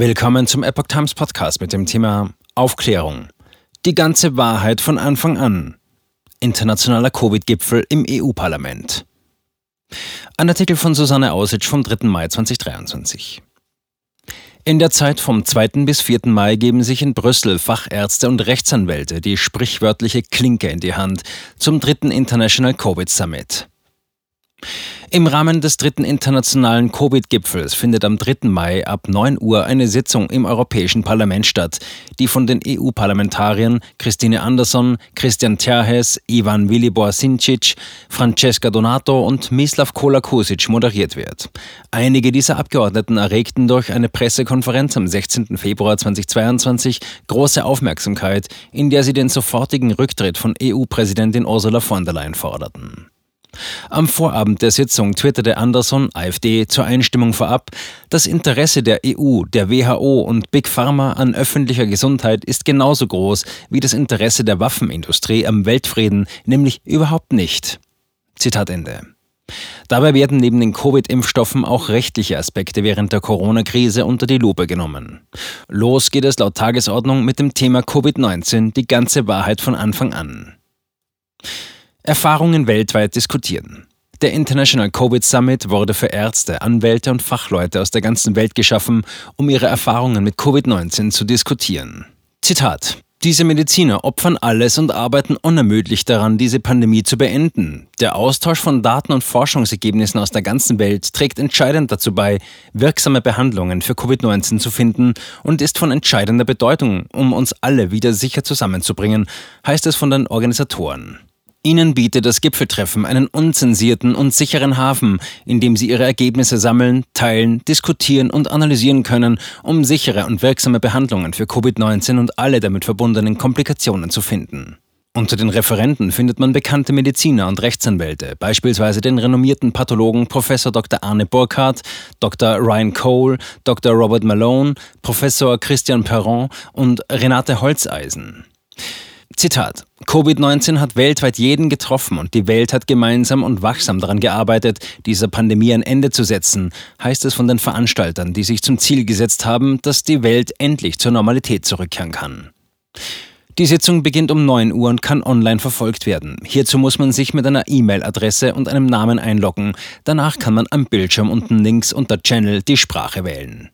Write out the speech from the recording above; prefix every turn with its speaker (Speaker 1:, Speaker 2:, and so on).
Speaker 1: Willkommen zum Epoch Times Podcast mit dem Thema Aufklärung. Die ganze Wahrheit von Anfang an. Internationaler Covid-Gipfel im EU-Parlament. Ein Artikel von Susanne Ausitsch vom 3. Mai 2023. In der Zeit vom 2. bis 4. Mai geben sich in Brüssel Fachärzte und Rechtsanwälte die sprichwörtliche Klinke in die Hand zum dritten International Covid Summit. Im Rahmen des dritten internationalen Covid-Gipfels findet am 3. Mai ab 9 Uhr eine Sitzung im Europäischen Parlament statt, die von den EU-Parlamentariern Christine Anderson, Christian Terhes, Ivan Vilibor Sincic, Francesca Donato und Mislav Kolakusic moderiert wird. Einige dieser Abgeordneten erregten durch eine Pressekonferenz am 16. Februar 2022 große Aufmerksamkeit, in der sie den sofortigen Rücktritt von EU-Präsidentin Ursula von der Leyen forderten. Am Vorabend der Sitzung twitterte Anderson, AfD, zur Einstimmung vorab, das Interesse der EU, der WHO und Big Pharma an öffentlicher Gesundheit ist genauso groß wie das Interesse der Waffenindustrie am Weltfrieden, nämlich überhaupt nicht. Zitat Ende. Dabei werden neben den Covid-Impfstoffen auch rechtliche Aspekte während der Corona-Krise unter die Lupe genommen. Los geht es laut Tagesordnung mit dem Thema Covid-19 die ganze Wahrheit von Anfang an. Erfahrungen weltweit diskutieren. Der International Covid Summit wurde für Ärzte, Anwälte und Fachleute aus der ganzen Welt geschaffen, um ihre Erfahrungen mit Covid-19 zu diskutieren. Zitat. Diese Mediziner opfern alles und arbeiten unermüdlich daran, diese Pandemie zu beenden. Der Austausch von Daten und Forschungsergebnissen aus der ganzen Welt trägt entscheidend dazu bei, wirksame Behandlungen für Covid-19 zu finden und ist von entscheidender Bedeutung, um uns alle wieder sicher zusammenzubringen, heißt es von den Organisatoren. Ihnen bietet das Gipfeltreffen einen unzensierten und sicheren Hafen, in dem Sie Ihre Ergebnisse sammeln, teilen, diskutieren und analysieren können, um sichere und wirksame Behandlungen für Covid-19 und alle damit verbundenen Komplikationen zu finden. Unter den Referenten findet man bekannte Mediziner und Rechtsanwälte, beispielsweise den renommierten Pathologen Prof. Dr. Arne Burkhardt, Dr. Ryan Cole, Dr. Robert Malone, Professor Christian Perron und Renate Holzeisen. Zitat. Covid-19 hat weltweit jeden getroffen und die Welt hat gemeinsam und wachsam daran gearbeitet, dieser Pandemie ein Ende zu setzen, heißt es von den Veranstaltern, die sich zum Ziel gesetzt haben, dass die Welt endlich zur Normalität zurückkehren kann. Die Sitzung beginnt um 9 Uhr und kann online verfolgt werden. Hierzu muss man sich mit einer E-Mail-Adresse und einem Namen einloggen. Danach kann man am Bildschirm unten links unter Channel die Sprache wählen.